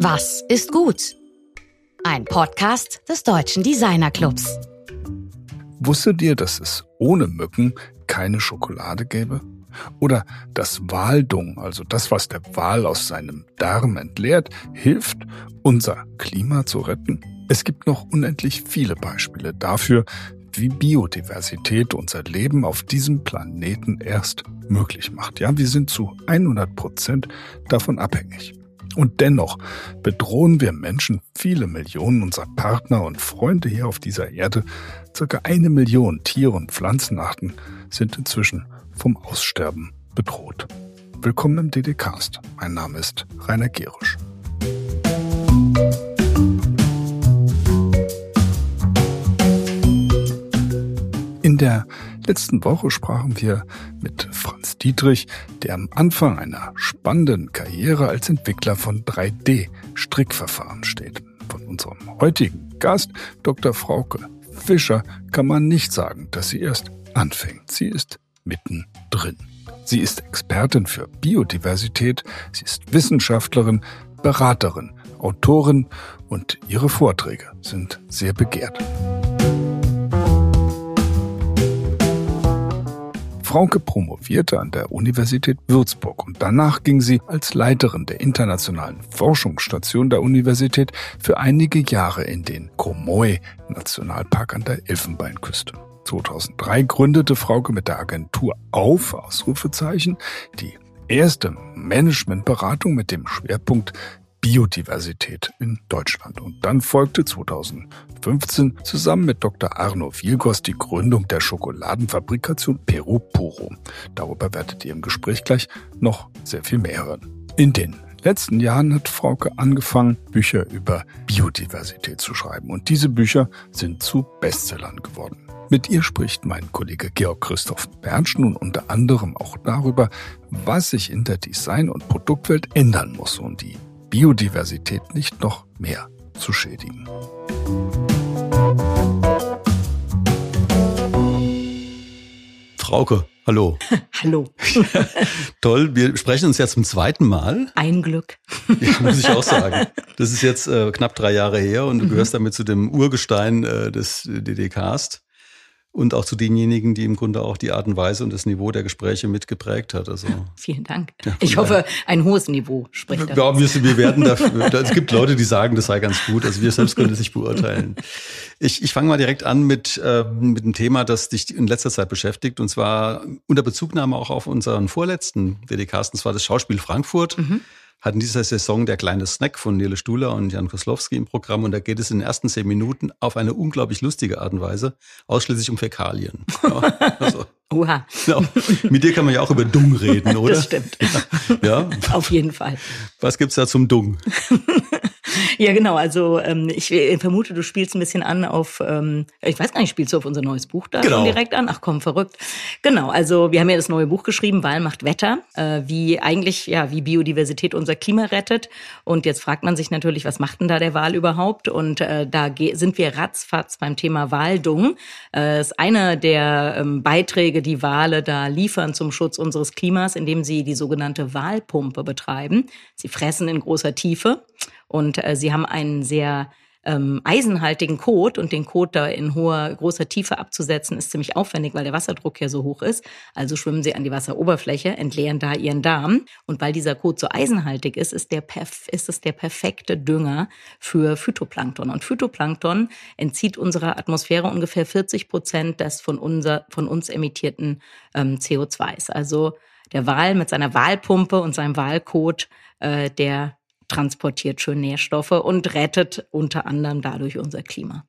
Was ist gut? Ein Podcast des Deutschen Designer Clubs. Wusstet ihr, dass es ohne Mücken keine Schokolade gäbe? Oder dass Waldung, also das, was der Wal aus seinem Darm entleert, hilft, unser Klima zu retten? Es gibt noch unendlich viele Beispiele dafür, wie Biodiversität unser Leben auf diesem Planeten erst möglich macht. Ja, wir sind zu 100 Prozent davon abhängig. Und dennoch bedrohen wir Menschen viele Millionen unserer Partner und Freunde hier auf dieser Erde. Circa eine Million Tiere und Pflanzenarten sind inzwischen vom Aussterben bedroht. Willkommen im DDcast. Mein Name ist Rainer Gerisch. In der letzten Woche sprachen wir mit Franz Dietrich, der am Anfang einer spannenden Karriere als Entwickler von 3D-Strickverfahren steht. Von unserem heutigen Gast, Dr. Frauke Fischer, kann man nicht sagen, dass sie erst anfängt. Sie ist mittendrin. Sie ist Expertin für Biodiversität, sie ist Wissenschaftlerin, Beraterin, Autorin und ihre Vorträge sind sehr begehrt. Frauke promovierte an der Universität Würzburg und danach ging sie als Leiterin der internationalen Forschungsstation der Universität für einige Jahre in den Comoe Nationalpark an der Elfenbeinküste. 2003 gründete Frauke mit der Agentur auf, Ausrufezeichen, die erste Managementberatung mit dem Schwerpunkt Biodiversität in Deutschland. Und dann folgte 2015 zusammen mit Dr. Arno Vilgos die Gründung der Schokoladenfabrikation Peru Puro. Darüber werdet ihr im Gespräch gleich noch sehr viel mehr hören. In den letzten Jahren hat Frauke angefangen, Bücher über Biodiversität zu schreiben. Und diese Bücher sind zu Bestsellern geworden. Mit ihr spricht mein Kollege Georg Christoph Bernsch nun unter anderem auch darüber, was sich in der Design- und Produktwelt ändern muss, um die Biodiversität nicht noch mehr zu schädigen. Frauke, hallo. hallo. Toll, wir sprechen uns jetzt zum zweiten Mal. Ein Glück. Ja, muss ich auch sagen. Das ist jetzt äh, knapp drei Jahre her und du mhm. gehörst damit zu dem Urgestein äh, des DDcast und auch zu denjenigen, die im Grunde auch die Art und Weise und das Niveau der Gespräche mitgeprägt hat. Also vielen Dank. Ja, ich hoffe, ein hohes Niveau spricht. Ja, wir, wir werden dafür. es gibt Leute, die sagen, das sei ganz gut. Also wir selbst können es nicht beurteilen. Ich, ich fange mal direkt an mit äh, mit einem Thema, das dich in letzter Zeit beschäftigt und zwar unter Bezugnahme auch auf unseren vorletzten WDCast, und zwar das Schauspiel Frankfurt. Mhm hat in dieser Saison der kleine Snack von Nele Stuhler und Jan Koslowski im Programm und da geht es in den ersten zehn Minuten auf eine unglaublich lustige Art und Weise ausschließlich um Fäkalien. Ja, also. Oha. Ja, mit dir kann man ja auch über Dung reden, oder? Das stimmt. Ja. Auf jeden Fall. Was gibt's da zum Dung? Ja, genau. Also ähm, ich vermute, du spielst ein bisschen an auf, ähm, ich weiß gar nicht, spielst du auf unser neues Buch da genau. direkt an? Ach komm, verrückt. Genau, also wir haben ja das neue Buch geschrieben, Wahl macht Wetter, äh, wie eigentlich, ja, wie Biodiversität unser Klima rettet. Und jetzt fragt man sich natürlich, was macht denn da der Wahl überhaupt? Und äh, da sind wir ratzfatz beim Thema Waldung. Äh, ist einer der ähm, Beiträge, die Wale da liefern zum Schutz unseres Klimas, indem sie die sogenannte Wahlpumpe betreiben. Sie fressen in großer Tiefe und äh, sie haben einen sehr ähm, eisenhaltigen Kot und den Kot da in hoher, großer Tiefe abzusetzen, ist ziemlich aufwendig, weil der Wasserdruck ja so hoch ist. Also schwimmen sie an die Wasseroberfläche, entleeren da ihren Darm. Und weil dieser Kot so eisenhaltig ist, ist, der ist es der perfekte Dünger für Phytoplankton. Und Phytoplankton entzieht unserer Atmosphäre ungefähr 40 Prozent des von, unser, von uns emittierten ähm, CO2s. Also der Wal mit seiner Walpumpe und seinem Walkot, äh, der transportiert schön Nährstoffe und rettet unter anderem dadurch unser Klima.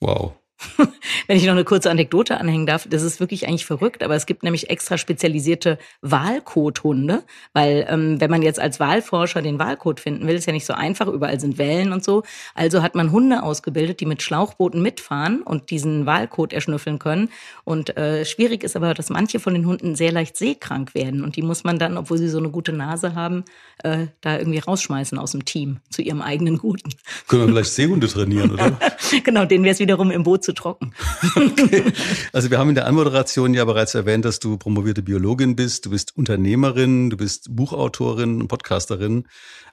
Wow. Wenn ich noch eine kurze Anekdote anhängen darf, das ist wirklich eigentlich verrückt, aber es gibt nämlich extra spezialisierte Wahlkothunde, weil ähm, wenn man jetzt als Wahlforscher den Wahlcode finden will, ist ja nicht so einfach, überall sind Wellen und so. Also hat man Hunde ausgebildet, die mit Schlauchbooten mitfahren und diesen Wahlcode erschnüffeln können. Und äh, schwierig ist aber, dass manche von den Hunden sehr leicht seekrank werden und die muss man dann, obwohl sie so eine gute Nase haben, äh, da irgendwie rausschmeißen aus dem Team zu ihrem eigenen Guten. Können wir vielleicht Seehunde trainieren, oder? genau, denen wäre es wiederum im Boot zu zu trocken. Okay. Also wir haben in der Anmoderation ja bereits erwähnt, dass du promovierte Biologin bist, du bist Unternehmerin, du bist Buchautorin und Podcasterin.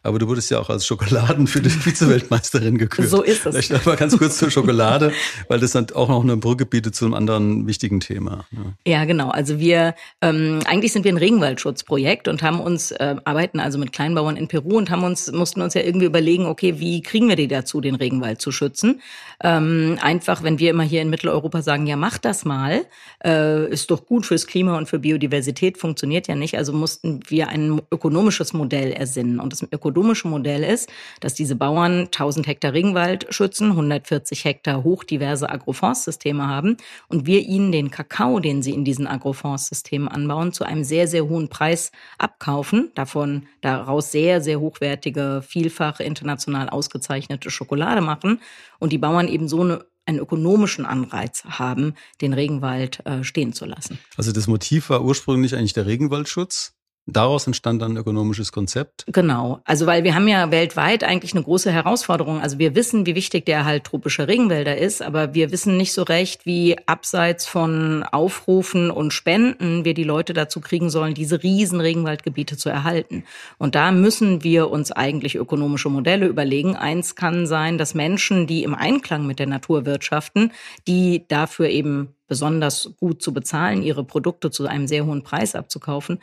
Aber du wurdest ja auch als Schokoladen für die Vize-Weltmeisterin gekürt. So ist es. Vielleicht noch mal ganz kurz zur Schokolade, weil das dann auch noch eine Brücke bietet zu einem anderen wichtigen Thema. Ja, ja genau. Also wir, ähm, eigentlich sind wir ein Regenwaldschutzprojekt und haben uns, äh, arbeiten also mit Kleinbauern in Peru und haben uns, mussten uns ja irgendwie überlegen, okay, wie kriegen wir die dazu, den Regenwald zu schützen? Ähm, einfach, wenn wir immer hier in Mitteleuropa sagen, ja, mach das mal, äh, ist doch gut fürs Klima und für Biodiversität, funktioniert ja nicht. Also mussten wir ein ökonomisches Modell ersinnen. Und das ökonomische Modell ist, dass diese Bauern 1000 Hektar Regenwald schützen, 140 Hektar hochdiverse Agroforstsysteme haben und wir ihnen den Kakao, den sie in diesen Agroforstsystemen anbauen, zu einem sehr, sehr hohen Preis abkaufen, davon daraus sehr, sehr hochwertige, vielfach international ausgezeichnete Schokolade machen und die Bauern eben so eine einen ökonomischen Anreiz haben, den Regenwald äh, stehen zu lassen. Also das Motiv war ursprünglich eigentlich der Regenwaldschutz? Daraus entstand dann ein ökonomisches Konzept? Genau. Also, weil wir haben ja weltweit eigentlich eine große Herausforderung. Also, wir wissen, wie wichtig der halt tropische Regenwälder ist, aber wir wissen nicht so recht, wie abseits von Aufrufen und Spenden wir die Leute dazu kriegen sollen, diese riesen Regenwaldgebiete zu erhalten. Und da müssen wir uns eigentlich ökonomische Modelle überlegen. Eins kann sein, dass Menschen, die im Einklang mit der Natur wirtschaften, die dafür eben besonders gut zu bezahlen, ihre Produkte zu einem sehr hohen Preis abzukaufen,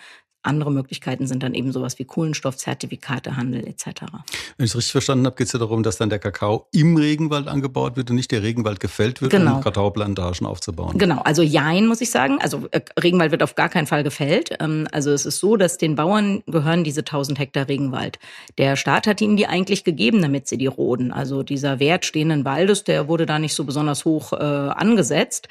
andere Möglichkeiten sind dann eben sowas wie Kohlenstoffzertifikate, Handel etc. Wenn ich es richtig verstanden habe, geht es ja darum, dass dann der Kakao im Regenwald angebaut wird und nicht der Regenwald gefällt wird, genau. um Kakaoplantagen aufzubauen. Genau, also Jein muss ich sagen. Also äh, Regenwald wird auf gar keinen Fall gefällt. Ähm, also es ist so, dass den Bauern gehören diese 1000 Hektar Regenwald. Der Staat hat ihnen die eigentlich gegeben, damit sie die roden. Also dieser Wert stehenden Waldes, der wurde da nicht so besonders hoch äh, angesetzt.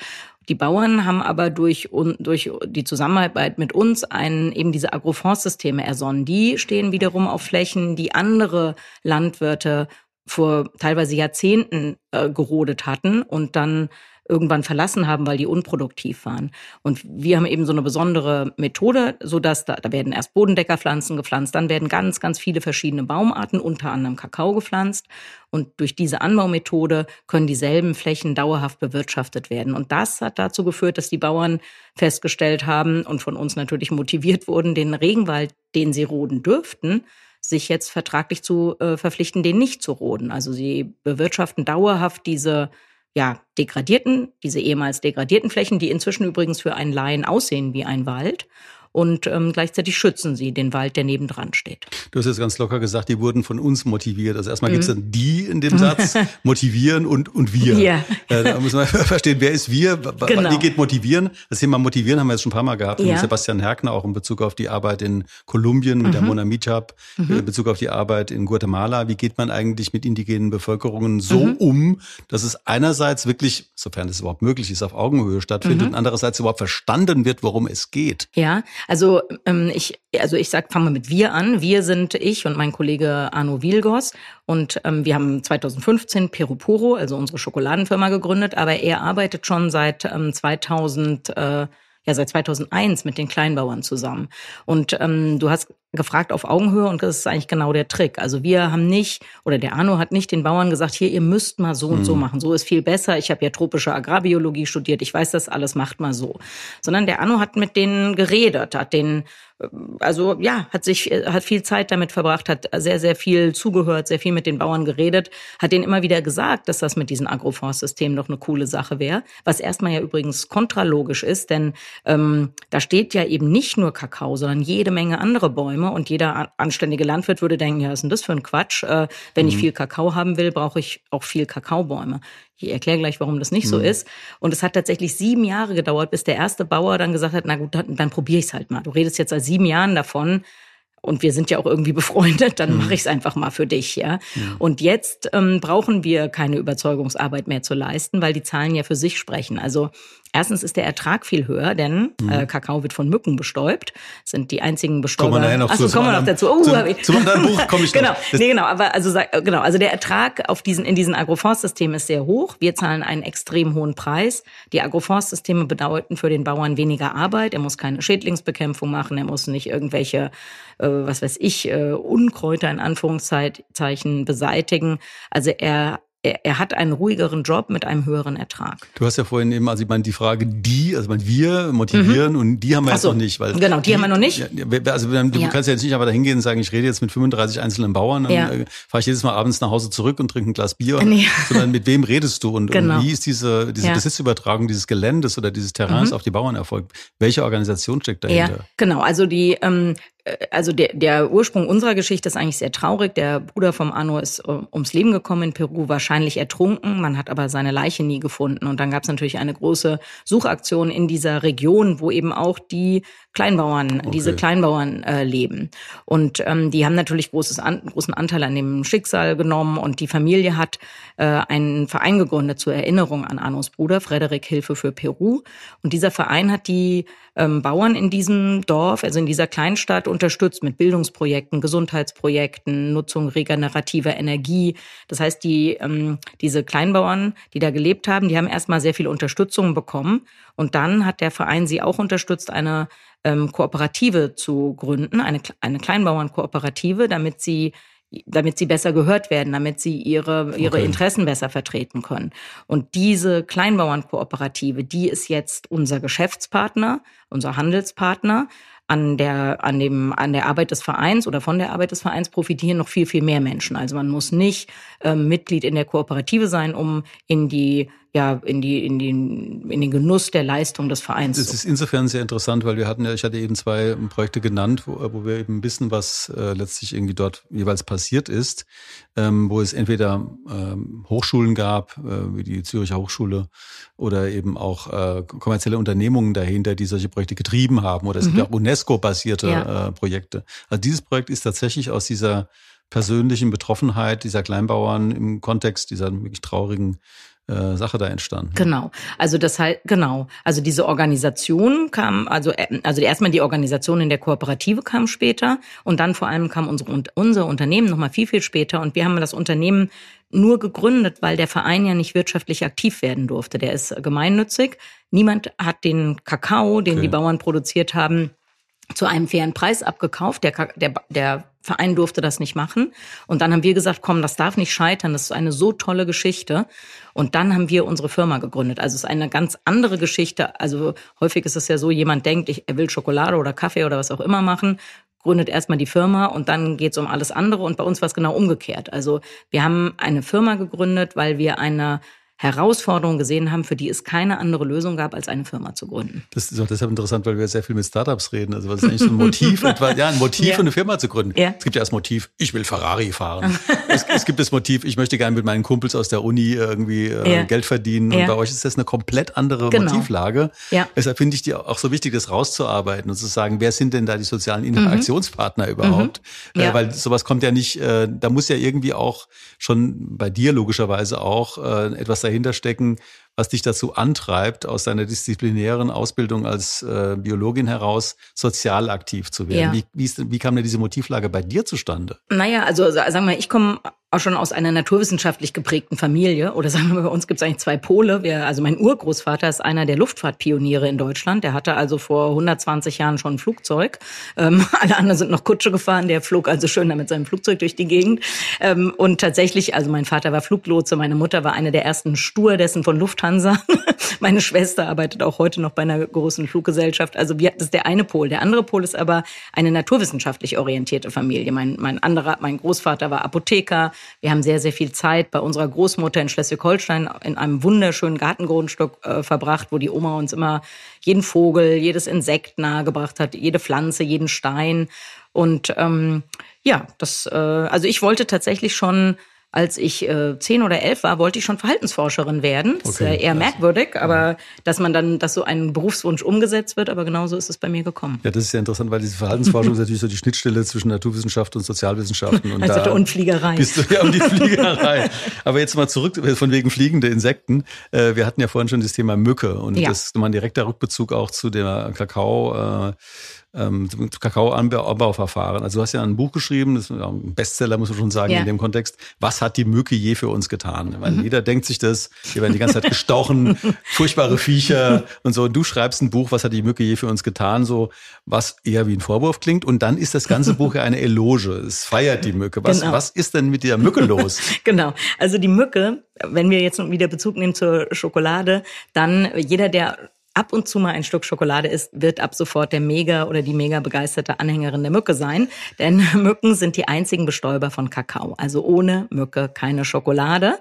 Die Bauern haben aber durch, durch die Zusammenarbeit mit uns einen, eben diese Agroforstsysteme ersonnen. Die stehen wiederum auf Flächen, die andere Landwirte vor teilweise Jahrzehnten äh, gerodet hatten und dann irgendwann verlassen haben, weil die unproduktiv waren. Und wir haben eben so eine besondere Methode, so dass da, da werden erst Bodendeckerpflanzen gepflanzt, dann werden ganz, ganz viele verschiedene Baumarten, unter anderem Kakao gepflanzt. Und durch diese Anbaumethode können dieselben Flächen dauerhaft bewirtschaftet werden. Und das hat dazu geführt, dass die Bauern festgestellt haben und von uns natürlich motiviert wurden, den Regenwald, den sie roden dürften, sich jetzt vertraglich zu äh, verpflichten, den nicht zu roden. Also sie bewirtschaften dauerhaft diese ja, degradierten, diese ehemals degradierten Flächen, die inzwischen übrigens für einen Laien aussehen wie ein Wald und ähm, gleichzeitig schützen sie den Wald, der nebendran steht. Du hast jetzt ganz locker gesagt, die wurden von uns motiviert. Also erstmal mhm. gibt es dann die in dem Satz, motivieren und, und wir. Ja. Äh, da muss man verstehen, wer ist wir? Genau. Wie geht motivieren? Das Thema motivieren haben wir jetzt schon ein paar Mal gehabt ja. mit Sebastian Herkner, auch in Bezug auf die Arbeit in Kolumbien mit mhm. der Mona Mijab, mhm. in Bezug auf die Arbeit in Guatemala. Wie geht man eigentlich mit indigenen Bevölkerungen so mhm. um, dass es einerseits wirklich, sofern es überhaupt möglich ist, auf Augenhöhe stattfindet mhm. und andererseits überhaupt verstanden wird, worum es geht? Ja, also ähm, ich, also ich sag, fangen wir mit wir an. Wir sind ich und mein Kollege Arno Wilgos und ähm, wir haben 2015 Perupuro, also unsere Schokoladenfirma, gegründet. Aber er arbeitet schon seit ähm, 2000 äh, ja seit 2001 mit den Kleinbauern zusammen. Und ähm, du hast gefragt auf Augenhöhe und das ist eigentlich genau der Trick. Also wir haben nicht, oder der Arno hat nicht den Bauern gesagt, hier, ihr müsst mal so und mhm. so machen, so ist viel besser. Ich habe ja tropische Agrarbiologie studiert, ich weiß das alles, macht mal so. Sondern der Arno hat mit denen geredet, hat den also ja, hat sich, hat viel Zeit damit verbracht, hat sehr, sehr viel zugehört, sehr viel mit den Bauern geredet, hat denen immer wieder gesagt, dass das mit diesen Agroforstsystemen doch eine coole Sache wäre. Was erstmal ja übrigens kontralogisch ist, denn ähm, da steht ja eben nicht nur Kakao, sondern jede Menge andere Bäume und jeder anständige Landwirt würde denken, ja, was ist denn das für ein Quatsch? Äh, wenn mhm. ich viel Kakao haben will, brauche ich auch viel Kakaobäume. Ich erkläre gleich, warum das nicht mhm. so ist. Und es hat tatsächlich sieben Jahre gedauert, bis der erste Bauer dann gesagt hat, na gut, dann, dann probiere ich es halt mal. Du redest jetzt seit sieben Jahren davon und wir sind ja auch irgendwie befreundet, dann mhm. mache ich es einfach mal für dich, ja. Mhm. Und jetzt ähm, brauchen wir keine Überzeugungsarbeit mehr zu leisten, weil die Zahlen ja für sich sprechen. Also Erstens ist der Ertrag viel höher, denn mhm. äh, Kakao wird von Mücken bestäubt. sind die einzigen Bestäuber. Kommen wir nachher noch Achso, kommen wir noch dazu. Oh, zum, ich. Zum anderen Buch komme ich genau, noch. Nee, genau, aber also genau, also der Ertrag auf diesen in diesen Agroforstsystemen ist sehr hoch. Wir zahlen einen extrem hohen Preis. Die Agroforstsysteme bedeuten für den Bauern weniger Arbeit. Er muss keine Schädlingsbekämpfung machen. Er muss nicht irgendwelche, äh, was weiß ich, äh, Unkräuter in Anführungszeichen beseitigen. Also er er, er hat einen ruhigeren Job mit einem höheren Ertrag. Du hast ja vorhin eben, also ich meine, die Frage die, also ich meine, wir motivieren mhm. und die haben wir Ach jetzt noch nicht. Weil genau, die, die, haben wir noch nicht. Ja, also du ja. kannst ja jetzt nicht aber da hingehen und sagen, ich rede jetzt mit 35 einzelnen Bauern, dann ja. äh, fahre ich jedes Mal abends nach Hause zurück und trinke ein Glas Bier. Nee. Sondern mit wem redest du und, genau. und wie ist diese, diese Besitzübertragung dieses Geländes oder dieses Terrains mhm. auf die Bauern erfolgt? Welche Organisation steckt dahinter? Ja, genau. Also die ähm, äh, also der, der Ursprung unserer Geschichte ist eigentlich sehr traurig. Der Bruder vom Anno ist äh, ums Leben gekommen in Peru, wahrscheinlich ertrunken. Man hat aber seine Leiche nie gefunden. Und dann gab es natürlich eine große Suchaktion in dieser Region, wo eben auch die Kleinbauern, okay. diese Kleinbauern äh, leben. Und ähm, die haben natürlich großes an, großen Anteil an dem Schicksal genommen. Und die Familie hat äh, einen Verein gegründet zur Erinnerung an Annos Bruder, Frederik Hilfe für Peru. Und dieser Verein hat die ähm, Bauern in diesem Dorf, also in dieser Kleinstadt, unterstützt mit Bildungsprojekten, Gesundheitsprojekten, Nutzung regenerativer Energie. Das heißt, die, ähm, diese Kleinbauern, die da gelebt haben, die haben erstmal sehr viel Unterstützung bekommen. Und dann hat der Verein sie auch unterstützt, eine ähm, Kooperative zu gründen, eine, eine Kleinbauernkooperative, damit sie damit sie besser gehört werden, damit sie ihre, ihre okay. Interessen besser vertreten können. Und diese Kleinbauernkooperative, die ist jetzt unser Geschäftspartner, unser Handelspartner. An der, an dem, an der Arbeit des Vereins oder von der Arbeit des Vereins profitieren noch viel, viel mehr Menschen. Also man muss nicht ähm, Mitglied in der Kooperative sein, um in die ja in die in den in den Genuss der Leistung des Vereins. Es ist insofern sehr interessant, weil wir hatten ja, ich hatte eben zwei Projekte genannt, wo, wo wir eben wissen, was äh, letztlich irgendwie dort jeweils passiert ist, ähm, wo es entweder ähm, Hochschulen gab, äh, wie die Züricher Hochschule, oder eben auch äh, kommerzielle Unternehmungen dahinter, die solche Projekte getrieben haben, oder es mhm. gibt auch UNESCO-basierte ja. äh, Projekte. Also dieses Projekt ist tatsächlich aus dieser persönlichen Betroffenheit dieser Kleinbauern im Kontext dieser wirklich traurigen äh, Sache da entstanden. Genau. Also das halt genau. Also diese Organisation kam, also äh, also erstmal die Organisation in der Kooperative kam später und dann vor allem kam unsere unser Unternehmen noch mal viel viel später und wir haben das Unternehmen nur gegründet, weil der Verein ja nicht wirtschaftlich aktiv werden durfte. Der ist gemeinnützig. Niemand hat den Kakao, den okay. die Bauern produziert haben, zu einem fairen Preis abgekauft. Der, der, der Verein durfte das nicht machen. Und dann haben wir gesagt, komm, das darf nicht scheitern. Das ist eine so tolle Geschichte. Und dann haben wir unsere Firma gegründet. Also es ist eine ganz andere Geschichte. Also häufig ist es ja so, jemand denkt, ich, er will Schokolade oder Kaffee oder was auch immer machen, gründet erstmal die Firma und dann geht es um alles andere. Und bei uns war es genau umgekehrt. Also wir haben eine Firma gegründet, weil wir eine Herausforderungen gesehen haben, für die es keine andere Lösung gab, als eine Firma zu gründen. Das ist auch deshalb interessant, weil wir sehr viel mit Startups reden. Also was ist eigentlich so ein Motiv, etwa, ja, ein Motiv ja. für eine Firma zu gründen. Ja. Es gibt ja das Motiv, ich will Ferrari fahren. es, es, gibt das Motiv, ich möchte gerne mit meinen Kumpels aus der Uni irgendwie äh, ja. Geld verdienen. Und bei euch ist das eine komplett andere genau. Motivlage. Ja. Deshalb finde ich die auch so wichtig, das rauszuarbeiten und zu sagen, wer sind denn da die sozialen mhm. Interaktionspartner mhm. überhaupt? Mhm. Äh, weil sowas kommt ja nicht, äh, da muss ja irgendwie auch schon bei dir logischerweise auch äh, etwas dahinter stecken, was dich dazu antreibt, aus deiner disziplinären Ausbildung als äh, Biologin heraus sozial aktiv zu werden. Ja. Wie, wie, ist, wie kam denn diese Motivlage bei dir zustande? Naja, also sagen wir, mal, ich komme auch schon aus einer naturwissenschaftlich geprägten Familie. Oder sagen wir, bei uns gibt es eigentlich zwei Pole. Wir, also mein Urgroßvater ist einer der Luftfahrtpioniere in Deutschland. Der hatte also vor 120 Jahren schon ein Flugzeug. Ähm, alle anderen sind noch Kutsche gefahren. Der flog also schön mit seinem Flugzeug durch die Gegend. Ähm, und tatsächlich, also mein Vater war Fluglotse, meine Mutter war eine der ersten Stewardessen von Lufthansa. meine Schwester arbeitet auch heute noch bei einer großen Fluggesellschaft. Also wir, das ist der eine Pol. Der andere Pol ist aber eine naturwissenschaftlich orientierte Familie. Mein, mein anderer, mein Großvater war Apotheker. Wir haben sehr, sehr viel Zeit bei unserer Großmutter in Schleswig-Holstein in einem wunderschönen Gartengrundstück äh, verbracht, wo die Oma uns immer jeden Vogel, jedes Insekt nahegebracht hat, jede Pflanze, jeden Stein. Und ähm, ja, das, äh, also ich wollte tatsächlich schon als ich äh, zehn oder elf war, wollte ich schon Verhaltensforscherin werden. Das okay, ist eher merkwürdig, aber dass man dann, dass so ein Berufswunsch umgesetzt wird, aber genauso ist es bei mir gekommen. Ja, das ist ja interessant, weil diese Verhaltensforschung ist natürlich so die Schnittstelle zwischen Naturwissenschaft und Sozialwissenschaften. Und also da und Fliegerei. Bist du ja um die Fliegerei. aber jetzt mal zurück von wegen fliegende Insekten. Äh, wir hatten ja vorhin schon das Thema Mücke und ja. das ist nochmal ein direkter Rückbezug auch zu der Kakao. Äh, ähm, Kakaoanbauverfahren. Also du hast ja ein Buch geschrieben, das ist ein Bestseller, muss man schon sagen, ja. in dem Kontext. Was hat die Mücke je für uns getan? Weil mhm. jeder denkt sich das, wir werden die ganze Zeit gestochen, furchtbare Viecher und so. Und du schreibst ein Buch, was hat die Mücke je für uns getan? So, was eher wie ein Vorwurf klingt. Und dann ist das ganze Buch ja eine Eloge. Es feiert die Mücke. Was, genau. was ist denn mit der Mücke los? genau. Also die Mücke, wenn wir jetzt wieder Bezug nehmen zur Schokolade, dann jeder, der ab und zu mal ein Stück Schokolade isst, wird ab sofort der mega oder die mega begeisterte Anhängerin der Mücke sein. Denn Mücken sind die einzigen Bestäuber von Kakao. Also ohne Mücke keine Schokolade.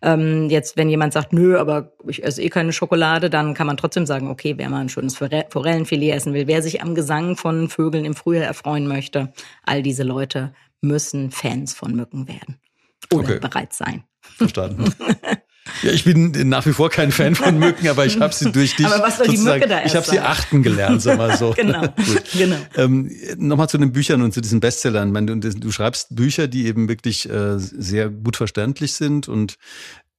Ähm, jetzt, wenn jemand sagt, nö, aber ich esse eh keine Schokolade, dann kann man trotzdem sagen, okay, wer mal ein schönes Forellenfilet essen will, wer sich am Gesang von Vögeln im Frühjahr erfreuen möchte, all diese Leute müssen Fans von Mücken werden. Oder okay. bereit sein. Verstanden. Ja, ich bin nach wie vor kein Fan von Mücken, aber ich habe sie durch dich. Aber was soll die Mücke da Ich habe sie achten gelernt, sag mal so. genau. genau. Ähm, Nochmal zu den Büchern und zu diesen Bestsellern. Du, du schreibst Bücher, die eben wirklich äh, sehr gut verständlich sind und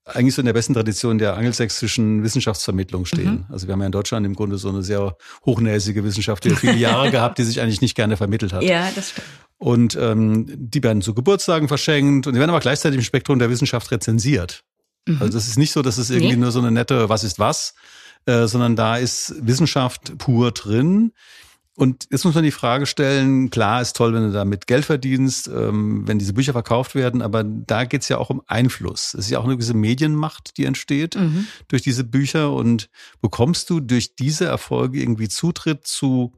eigentlich so in der besten Tradition der angelsächsischen Wissenschaftsvermittlung stehen. Mhm. Also wir haben ja in Deutschland im Grunde so eine sehr hochnäsige Wissenschaft, die viele Jahre gehabt, die sich eigentlich nicht gerne vermittelt hat. Ja, das stimmt. Und ähm, die werden zu Geburtstagen verschenkt und die werden aber gleichzeitig im Spektrum der Wissenschaft rezensiert. Mhm. Also das ist nicht so, dass es irgendwie nee. nur so eine nette Was ist was, äh, sondern da ist Wissenschaft pur drin. Und jetzt muss man die Frage stellen, klar ist toll, wenn du damit Geld verdienst, ähm, wenn diese Bücher verkauft werden, aber da geht's ja auch um Einfluss. Es ist ja auch eine gewisse Medienmacht, die entsteht mhm. durch diese Bücher. Und bekommst du durch diese Erfolge irgendwie Zutritt zu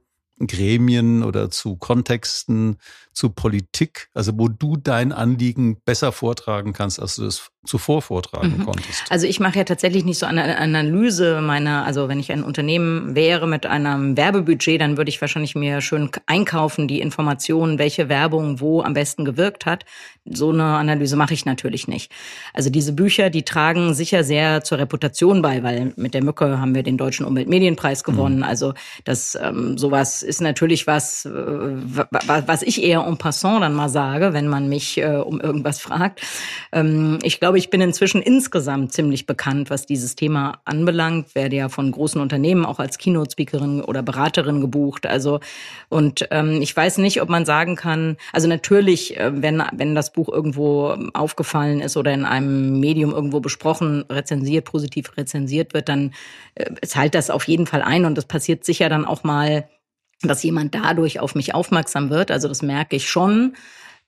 Gremien oder zu Kontexten, zu Politik, also wo du dein Anliegen besser vortragen kannst, als du es zuvor vortragen mhm. konntest? Also ich mache ja tatsächlich nicht so eine Analyse meiner, also wenn ich ein Unternehmen wäre mit einem Werbebudget, dann würde ich wahrscheinlich mir schön einkaufen, die Informationen, welche Werbung wo am besten gewirkt hat. So eine Analyse mache ich natürlich nicht. Also diese Bücher, die tragen sicher sehr zur Reputation bei, weil mit der Mücke haben wir den Deutschen Umweltmedienpreis gewonnen. Mhm. Also das ähm, sowas ist natürlich was, äh, was ich eher en passant dann mal sage, wenn man mich äh, um irgendwas fragt. Ähm, ich glaube, ich bin inzwischen insgesamt ziemlich bekannt, was dieses Thema anbelangt. Werde ja von großen Unternehmen auch als Keynote-Speakerin oder Beraterin gebucht. Also und ähm, ich weiß nicht, ob man sagen kann. Also natürlich, äh, wenn wenn das Buch irgendwo aufgefallen ist oder in einem Medium irgendwo besprochen, rezensiert, positiv rezensiert wird, dann zahlt das auf jeden Fall ein und das passiert sicher dann auch mal dass jemand dadurch auf mich aufmerksam wird. Also das merke ich schon.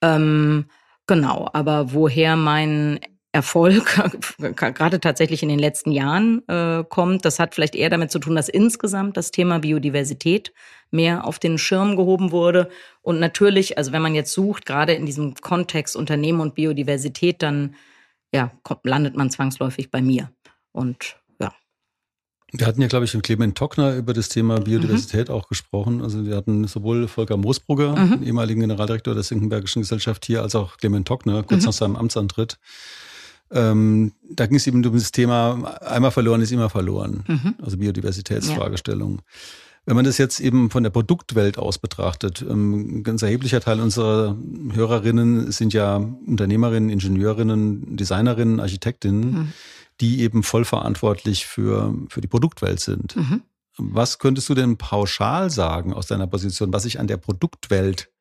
Ähm, genau, aber woher mein Erfolg gerade tatsächlich in den letzten Jahren äh, kommt, das hat vielleicht eher damit zu tun, dass insgesamt das Thema Biodiversität mehr auf den Schirm gehoben wurde. Und natürlich, also wenn man jetzt sucht, gerade in diesem Kontext Unternehmen und Biodiversität, dann ja, kommt, landet man zwangsläufig bei mir. Und wir hatten ja, glaube ich, mit Clement Tockner über das Thema Biodiversität mhm. auch gesprochen. Also wir hatten sowohl Volker Moosbrugger, mhm. ehemaligen Generaldirektor der Senckenbergischen Gesellschaft hier, als auch Clement Tockner, kurz mhm. nach seinem Amtsantritt. Ähm, da ging es eben um das Thema, einmal verloren ist immer verloren. Mhm. Also Biodiversitätsfragestellung. Ja. Wenn man das jetzt eben von der Produktwelt aus betrachtet, ähm, ein ganz erheblicher Teil unserer Hörerinnen sind ja Unternehmerinnen, Ingenieurinnen, Designerinnen, Architektinnen. Mhm die eben voll verantwortlich für, für die Produktwelt sind. Mhm. Was könntest du denn pauschal sagen aus deiner Position, was sich an der Produktwelt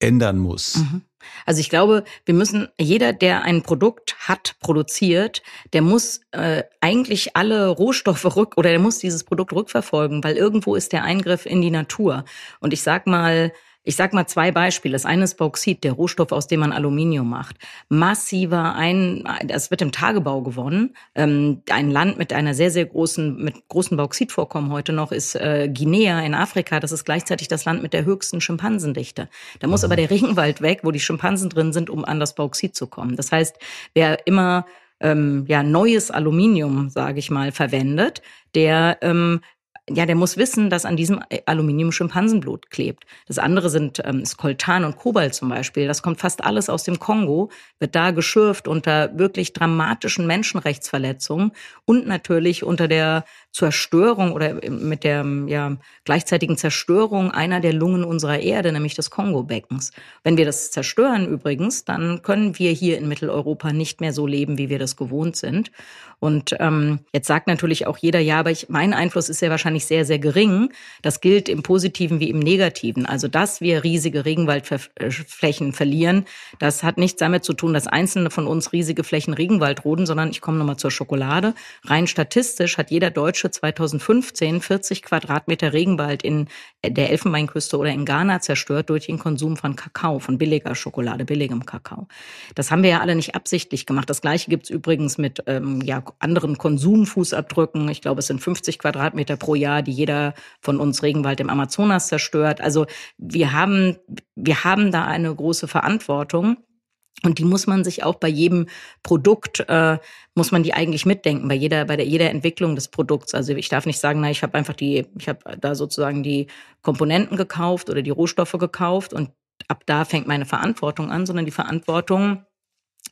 ändern muss? Mhm. Also ich glaube, wir müssen, jeder, der ein Produkt hat, produziert, der muss äh, eigentlich alle Rohstoffe rück oder der muss dieses Produkt rückverfolgen, weil irgendwo ist der Eingriff in die Natur. Und ich sag mal, ich sag mal zwei Beispiele. Das eine ist Bauxit, der Rohstoff, aus dem man Aluminium macht. Massiver ein, das wird im Tagebau gewonnen. Ähm, ein Land mit einer sehr, sehr großen, mit großen Bauxitvorkommen heute noch ist äh, Guinea in Afrika. Das ist gleichzeitig das Land mit der höchsten Schimpansendichte. Da muss aber der Regenwald weg, wo die Schimpansen drin sind, um an das Bauxit zu kommen. Das heißt, wer immer ähm, ja neues Aluminium, sage ich mal, verwendet, der ähm, ja, der muss wissen, dass an diesem Aluminium Schimpansenblut klebt. Das andere sind ähm, ist Coltan und Kobalt zum Beispiel. Das kommt fast alles aus dem Kongo, wird da geschürft unter wirklich dramatischen Menschenrechtsverletzungen und natürlich unter der Zerstörung oder mit der ja, gleichzeitigen Zerstörung einer der Lungen unserer Erde, nämlich des Kongo-Beckens. Wenn wir das zerstören übrigens, dann können wir hier in Mitteleuropa nicht mehr so leben, wie wir das gewohnt sind. Und ähm, jetzt sagt natürlich auch jeder, ja, aber ich, mein Einfluss ist ja wahrscheinlich sehr, sehr gering. Das gilt im Positiven wie im Negativen. Also, dass wir riesige Regenwaldflächen verlieren, das hat nichts damit zu tun, dass Einzelne von uns riesige Flächen Regenwald roden, sondern ich komme nochmal zur Schokolade. Rein statistisch hat jeder Deutsche 2015 40 Quadratmeter Regenwald in der Elfenbeinküste oder in Ghana zerstört durch den Konsum von Kakao, von billiger Schokolade, billigem Kakao. Das haben wir ja alle nicht absichtlich gemacht. Das Gleiche gibt's übrigens mit ähm, ja, anderen Konsumfußabdrücken. Ich glaube, es sind 50 Quadratmeter pro Jahr, die jeder von uns Regenwald im Amazonas zerstört. Also wir haben, wir haben da eine große Verantwortung. Und die muss man sich auch bei jedem Produkt, äh, muss man die eigentlich mitdenken, bei jeder, bei der, jeder Entwicklung des Produkts. Also ich darf nicht sagen, na, ich habe einfach die, ich habe da sozusagen die Komponenten gekauft oder die Rohstoffe gekauft und ab da fängt meine Verantwortung an, sondern die Verantwortung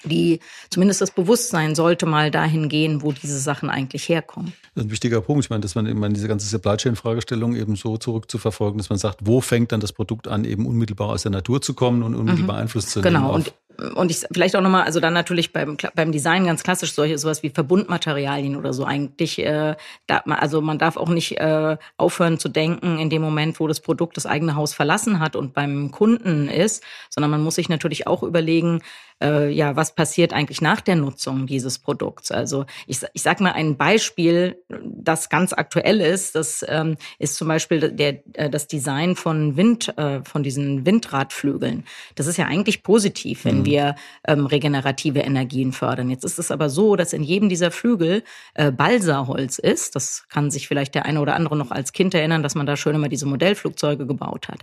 die zumindest das Bewusstsein sollte mal dahin gehen, wo diese Sachen eigentlich herkommen. Das ist ein wichtiger Punkt. Ich meine, dass man eben diese ganze Supply Chain Fragestellung eben so zurückzuverfolgen, dass man sagt, wo fängt dann das Produkt an, eben unmittelbar aus der Natur zu kommen und unmittelbar mhm. Einfluss zu nehmen. Genau. Und und ich vielleicht auch nochmal, also dann natürlich beim, beim Design ganz klassisch solche sowas wie Verbundmaterialien oder so eigentlich. Äh, da, also man darf auch nicht äh, aufhören zu denken in dem Moment, wo das Produkt das eigene Haus verlassen hat und beim Kunden ist, sondern man muss sich natürlich auch überlegen, äh, ja, was passiert eigentlich nach der Nutzung dieses Produkts? Also ich, ich sage mal ein Beispiel, das ganz aktuell ist, das ähm, ist zum Beispiel der, äh, das Design von Wind, äh, von diesen Windradflügeln. Das ist ja eigentlich positiv, wenn mhm. wir ähm, regenerative Energien fördern. Jetzt ist es aber so, dass in jedem dieser Flügel äh, Balsaholz ist. Das kann sich vielleicht der eine oder andere noch als Kind erinnern, dass man da schön immer diese Modellflugzeuge gebaut hat.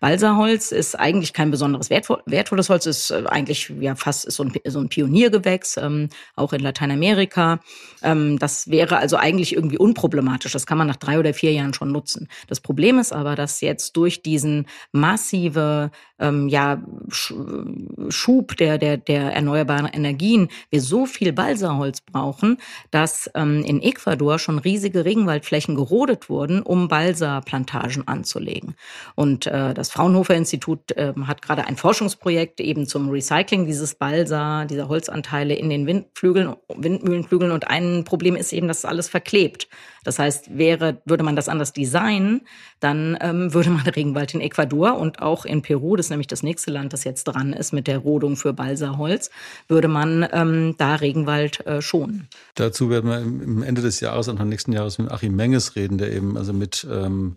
Balsaholz ist eigentlich kein besonderes wertvoll, wertvolles Holz, ist äh, eigentlich ja fast ist so ein, so ein Pioniergewächs, ähm, auch in Lateinamerika. Ähm, das wäre also eigentlich irgendwie unproblematisch. Das kann man nach drei oder vier Jahren schon nutzen. Das Problem ist aber, dass jetzt durch diesen massive ähm, ja, Schub der, der, der erneuerbaren Energien wir so viel Balsaholz brauchen, dass ähm, in Ecuador schon riesige Regenwaldflächen gerodet wurden, um Balsa-Plantagen anzulegen. Und äh, das Fraunhofer Institut äh, hat gerade ein Forschungsprojekt eben zum Recycling dieses dieses Balsa, dieser Holzanteile in den Windflügeln, Windmühlenflügeln. Und ein Problem ist eben, dass es alles verklebt. Das heißt, wäre, würde man das anders designen, dann ähm, würde man Regenwald in Ecuador und auch in Peru, das ist nämlich das nächste Land, das jetzt dran ist mit der Rodung für Balsaholz, würde man ähm, da Regenwald äh, schonen. Dazu werden wir im Ende des Jahres, Anfang nächsten Jahres mit Achim Menges reden, der eben also mit ähm,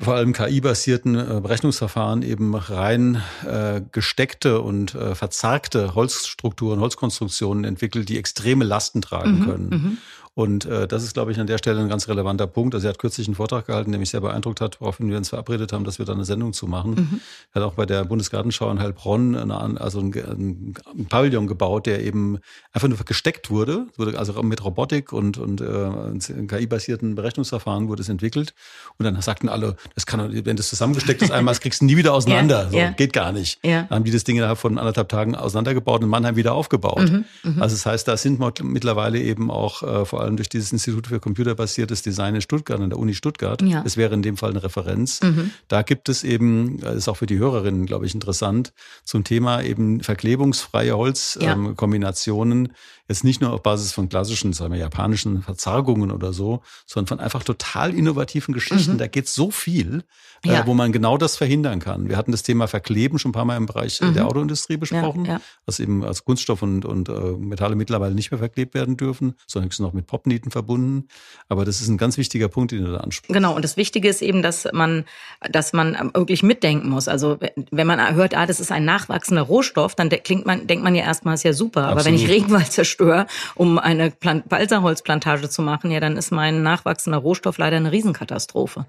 vor allem KI-basierten äh, Berechnungsverfahren eben rein äh, gesteckte und äh, verzarkte Holzstrukturen, Holzkonstruktionen entwickelt, die extreme Lasten tragen mhm, können. Und äh, das ist, glaube ich, an der Stelle ein ganz relevanter Punkt. Also er hat kürzlich einen Vortrag gehalten, der mich sehr beeindruckt hat, woraufhin wir uns verabredet haben, dass wir da eine Sendung zu machen. Mhm. Er hat auch bei der Bundesgartenschau in Heilbronn eine, also ein, ein Pavillon gebaut, der eben einfach nur gesteckt wurde. wurde also mit Robotik und, und äh, KI-basierten Berechnungsverfahren wurde es entwickelt. Und dann sagten alle, das kann, wenn das zusammengesteckt ist, einmal, das kriegst du nie wieder auseinander. Ja, so, ja. Geht gar nicht. Ja. Dann haben die das Ding innerhalb von anderthalb Tagen auseinandergebaut und in Mannheim wieder aufgebaut. Mhm, mhm. also das heißt, da sind mittlerweile eben auch äh, vor allem durch dieses Institut für computerbasiertes Design in Stuttgart, an der Uni Stuttgart. Ja. Das wäre in dem Fall eine Referenz. Mhm. Da gibt es eben, ist auch für die Hörerinnen, glaube ich, interessant, zum Thema eben verklebungsfreie Holzkombinationen. Ja. Ähm, Jetzt nicht nur auf Basis von klassischen, sagen wir, japanischen Verzargungen oder so, sondern von einfach total innovativen Geschichten. Mhm. Da geht so viel, äh, ja. äh, wo man genau das verhindern kann. Wir hatten das Thema Verkleben schon ein paar Mal im Bereich mhm. der Autoindustrie besprochen, ja, ja. dass eben als Kunststoff und, und äh, Metalle mittlerweile nicht mehr verklebt werden dürfen, sondern höchstens noch mit Popnieten verbunden. Aber das ist ein ganz wichtiger Punkt, den du da ansprichst. Genau. Und das Wichtige ist eben, dass man, dass man wirklich mitdenken muss. Also wenn man hört, ah, das ist ein nachwachsender Rohstoff, dann klingt man, denkt man ja erstmal, ist ja super. Absolut. Aber wenn ich Regenwald zerstöre, zerstöre, um eine Plant Balsaholzplantage zu machen, ja, dann ist mein nachwachsender Rohstoff leider eine Riesenkatastrophe.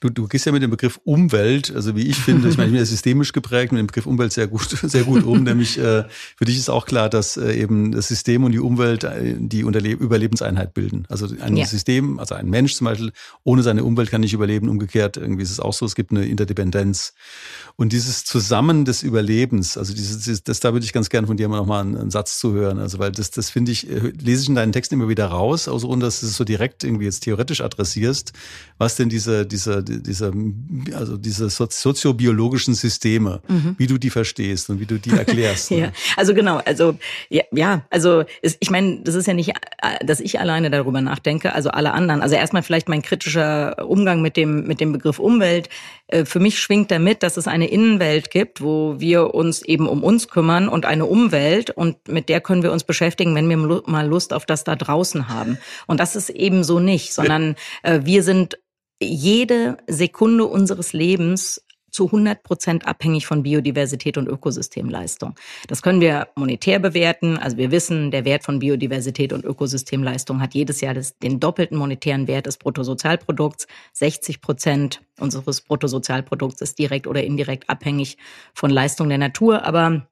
Du, du gehst ja mit dem Begriff Umwelt, also wie ich finde, ich meine, ich bin ja systemisch geprägt, mit dem Begriff Umwelt sehr gut, sehr gut um. nämlich äh, für dich ist auch klar, dass äh, eben das System und die Umwelt äh, die Unterle Überlebenseinheit bilden. Also ein ja. System, also ein Mensch zum Beispiel, ohne seine Umwelt kann nicht überleben. Umgekehrt irgendwie ist es auch so, es gibt eine Interdependenz. Und dieses Zusammen des Überlebens, also dieses, dieses das da würde ich ganz gerne von dir mal nochmal einen, einen Satz zu hören. Also weil das, das finde ich, äh, lese ich in deinen Texten immer wieder raus, also ohne dass du es so direkt irgendwie jetzt theoretisch adressierst, was denn diese, diese diese, also diese soziobiologischen Systeme, mhm. wie du die verstehst und wie du die erklärst. Ne? ja, also genau, also ja, ja also es, ich meine, das ist ja nicht, dass ich alleine darüber nachdenke, also alle anderen. Also erstmal vielleicht mein kritischer Umgang mit dem mit dem Begriff Umwelt. Äh, für mich schwingt damit, dass es eine Innenwelt gibt, wo wir uns eben um uns kümmern und eine Umwelt und mit der können wir uns beschäftigen, wenn wir mal Lust auf das da draußen haben. Und das ist eben so nicht, sondern äh, wir sind jede Sekunde unseres Lebens zu 100 Prozent abhängig von Biodiversität und Ökosystemleistung. Das können wir monetär bewerten. Also wir wissen, der Wert von Biodiversität und Ökosystemleistung hat jedes Jahr das, den doppelten monetären Wert des Bruttosozialprodukts. 60 Prozent unseres Bruttosozialprodukts ist direkt oder indirekt abhängig von Leistung der Natur. Aber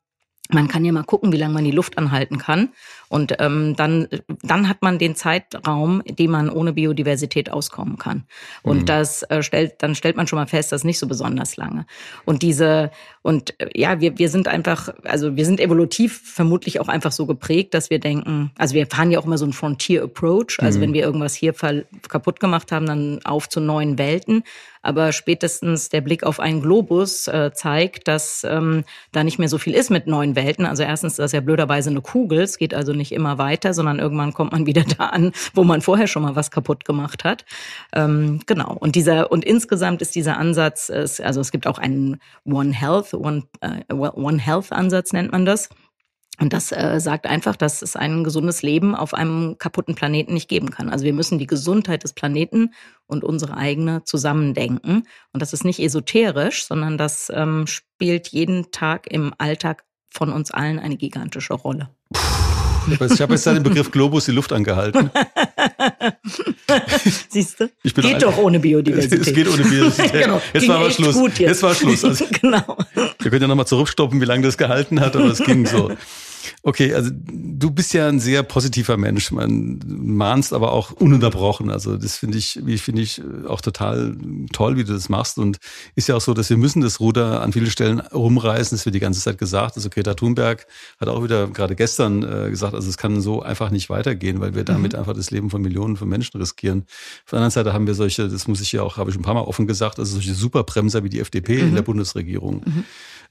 man kann ja mal gucken, wie lange man die Luft anhalten kann. Und ähm, dann, dann hat man den Zeitraum, den man ohne Biodiversität auskommen kann. Und mhm. das äh, stellt, dann stellt man schon mal fest, das ist nicht so besonders lange. Und diese, und äh, ja, wir, wir sind einfach, also wir sind evolutiv vermutlich auch einfach so geprägt, dass wir denken, also wir fahren ja auch immer so einen Frontier Approach. Also mhm. wenn wir irgendwas hier kaputt gemacht haben, dann auf zu neuen Welten. Aber spätestens der Blick auf einen Globus äh, zeigt, dass ähm, da nicht mehr so viel ist mit neuen Welten. Also erstens, das ist ja blöderweise eine Kugel. Es geht also nicht immer weiter, sondern irgendwann kommt man wieder da an, wo man vorher schon mal was kaputt gemacht hat. Ähm, genau. Und dieser, und insgesamt ist dieser Ansatz, ist, also es gibt auch einen One Health, One, äh, One Health Ansatz nennt man das. Und das äh, sagt einfach, dass es ein gesundes Leben auf einem kaputten Planeten nicht geben kann. Also wir müssen die Gesundheit des Planeten und unsere eigene zusammendenken. Und das ist nicht esoterisch, sondern das ähm, spielt jeden Tag im Alltag von uns allen eine gigantische Rolle. Ich habe jetzt den Begriff Globus die Luft angehalten. Siehst du? geht doch ohne Biodiversität. Es geht ohne Biodiversität. genau. Jetzt war Schluss. Jetzt. jetzt war Schluss. Also, genau. Wir können ja nochmal zurückstoppen, wie lange das gehalten hat, aber es ging so. Okay, also du bist ja ein sehr positiver Mensch. Man mahnst aber auch ununterbrochen. Also das finde ich, wie finde ich auch total toll, wie du das machst. Und ist ja auch so, dass wir müssen das Ruder an vielen Stellen rumreißen. Das wird die ganze Zeit gesagt. Also Greta Thunberg hat auch wieder gerade gestern äh, gesagt, also es kann so einfach nicht weitergehen, weil wir damit mhm. einfach das Leben von Millionen von Menschen riskieren. Auf der anderen Seite haben wir solche, das muss ich ja auch, habe ich ein paar Mal offen gesagt, also solche Superbremser wie die FDP mhm. in der Bundesregierung. Mhm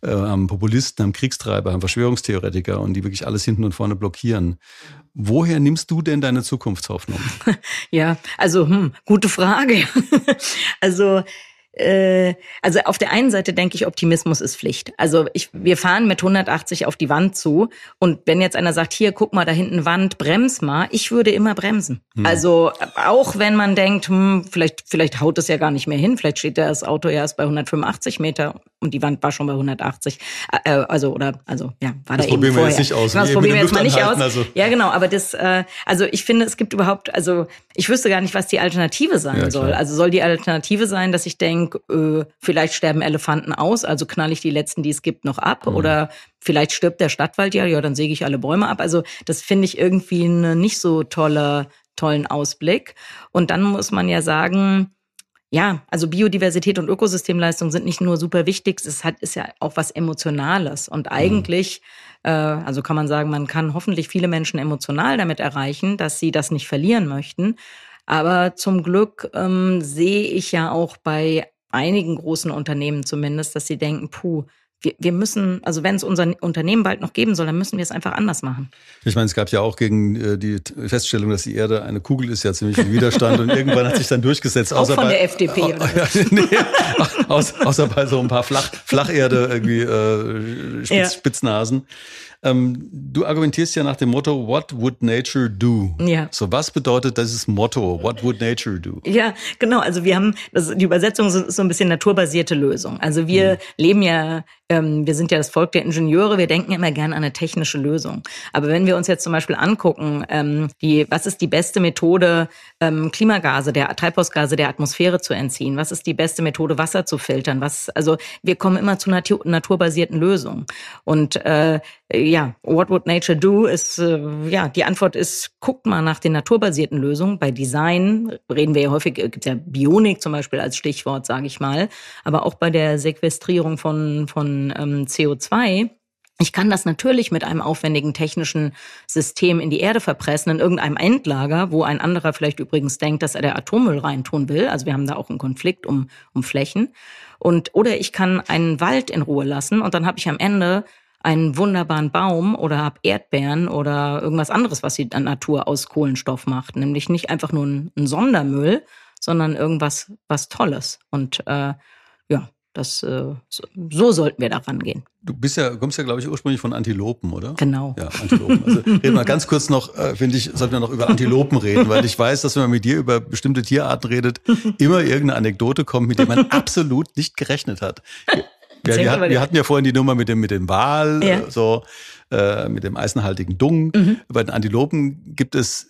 äh, haben Populisten, haben Kriegstreiber, haben Verschwörungstheoretiker und die wirklich alles hinten und vorne blockieren. Woher nimmst du denn deine Zukunftshoffnung? Ja, also hm, gute Frage. also äh, also auf der einen Seite denke ich, Optimismus ist Pflicht. Also ich, wir fahren mit 180 auf die Wand zu und wenn jetzt einer sagt, hier, guck mal, da hinten Wand, brems mal, ich würde immer bremsen. Hm. Also auch wenn man denkt, hm, vielleicht, vielleicht haut es ja gar nicht mehr hin, vielleicht steht das Auto ja erst bei 185 Meter und die Wand war schon bei 180. Äh, also oder also ja, war das da probieren eben vorher. wir jetzt nicht aus. das probieren wir jetzt mal nicht aus. Also. Ja, genau. Aber das, äh, also ich finde, es gibt überhaupt, also ich wüsste gar nicht, was die Alternative sein ja, soll. Also soll die Alternative sein, dass ich denke, äh, vielleicht sterben Elefanten aus, also knall ich die letzten, die es gibt, noch ab mhm. oder vielleicht stirbt der Stadtwald ja, ja, dann säge ich alle Bäume ab. Also das finde ich irgendwie eine nicht so tolle, tollen Ausblick. Und dann muss man ja sagen, ja, also Biodiversität und Ökosystemleistung sind nicht nur super wichtig, es hat, ist ja auch was Emotionales. Und mhm. eigentlich, mhm. äh, also kann man sagen, man kann hoffentlich viele Menschen emotional damit erreichen, dass sie das nicht verlieren möchten. Aber zum Glück ähm, sehe ich ja auch bei einigen großen Unternehmen zumindest, dass sie denken, puh, wir, wir müssen, also wenn es unser Unternehmen bald noch geben soll, dann müssen wir es einfach anders machen. Ich meine, es gab ja auch gegen äh, die Feststellung, dass die Erde eine Kugel ist, ja ziemlich viel Widerstand und irgendwann hat sich dann durchgesetzt. Auch außer von bei, der FDP. Oder? Ja, nee, außer, außer bei so ein paar Flach, Flacherde irgendwie äh, Spitz, ja. Spitznasen. Ähm, du argumentierst ja nach dem Motto, what would nature do? Ja. So, was bedeutet dieses Motto, what would nature do? Ja, genau. Also wir haben, das, die Übersetzung ist so ein bisschen naturbasierte Lösung. Also wir mhm. leben ja ähm, wir sind ja das Volk der Ingenieure, wir denken immer gerne an eine technische Lösung. Aber wenn wir uns jetzt zum Beispiel angucken, ähm, die, was ist die beste Methode, ähm, Klimagase, der Treibhausgase der Atmosphäre zu entziehen? Was ist die beste Methode, Wasser zu filtern? Was, also wir kommen immer zu natur, naturbasierten Lösungen. Und äh, ja, what would nature do? Ist äh, ja die Antwort ist, guckt mal nach den naturbasierten Lösungen. Bei Design reden wir ja häufig, äh, gibt ja Bionik zum Beispiel als Stichwort, sage ich mal, aber auch bei der Sequestrierung von von ähm, CO2, ich kann das natürlich mit einem aufwendigen technischen System in die Erde verpressen, in irgendeinem Endlager, wo ein anderer vielleicht übrigens denkt, dass er der Atommüll reintun will. Also wir haben da auch einen Konflikt um, um Flächen. Und, oder ich kann einen Wald in Ruhe lassen und dann habe ich am Ende einen wunderbaren Baum oder habe Erdbeeren oder irgendwas anderes, was die Natur aus Kohlenstoff macht. Nämlich nicht einfach nur ein, ein Sondermüll, sondern irgendwas was Tolles. Und äh, ja, das, äh, so, so sollten wir da rangehen. Du bist ja, kommst ja, glaube ich, ursprünglich von Antilopen, oder? Genau. Ja, Antilopen. Also reden wir ganz kurz noch, äh, finde ich, sollten wir noch über Antilopen reden, weil ich weiß, dass wenn man mit dir über bestimmte Tierarten redet, immer irgendeine Anekdote kommt, mit der man absolut nicht gerechnet hat. Ja, wir, hatten, wir hatten ja vorhin die Nummer mit dem, mit dem Wal, ja. so, äh, mit dem eisenhaltigen Dung. Mhm. Bei den Antilopen gibt es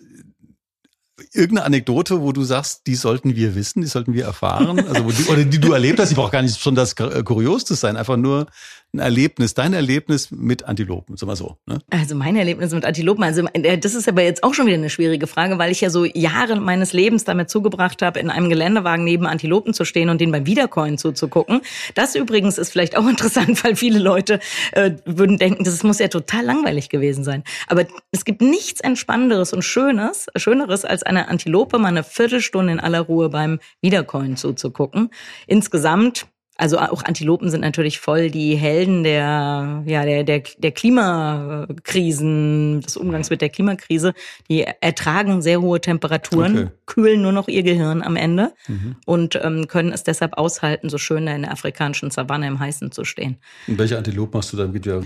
irgendeine Anekdote, wo du sagst, die sollten wir wissen, die sollten wir erfahren, also die, oder die du erlebt hast, die braucht gar nicht schon das Kurios zu sein, einfach nur ein Erlebnis, dein Erlebnis mit Antilopen, sag mal so. Ne? Also mein Erlebnis mit Antilopen, also äh, das ist aber jetzt auch schon wieder eine schwierige Frage, weil ich ja so Jahre meines Lebens damit zugebracht habe, in einem Geländewagen neben Antilopen zu stehen und den beim Wiedercoin zuzugucken. Das übrigens ist vielleicht auch interessant, weil viele Leute äh, würden denken, das muss ja total langweilig gewesen sein. Aber es gibt nichts Entspannenderes und Schönes, Schöneres, als eine Antilope mal eine Viertelstunde in aller Ruhe beim Wiedercoin zuzugucken. Insgesamt also auch Antilopen sind natürlich voll die Helden der, ja, der, der, der Klimakrisen, des Umgangs mit der Klimakrise. Die ertragen sehr hohe Temperaturen, okay. kühlen nur noch ihr Gehirn am Ende mhm. und ähm, können es deshalb aushalten, so schön in der afrikanischen Savanne im Heißen zu stehen. Und welche Antilopen hast du dann wieder?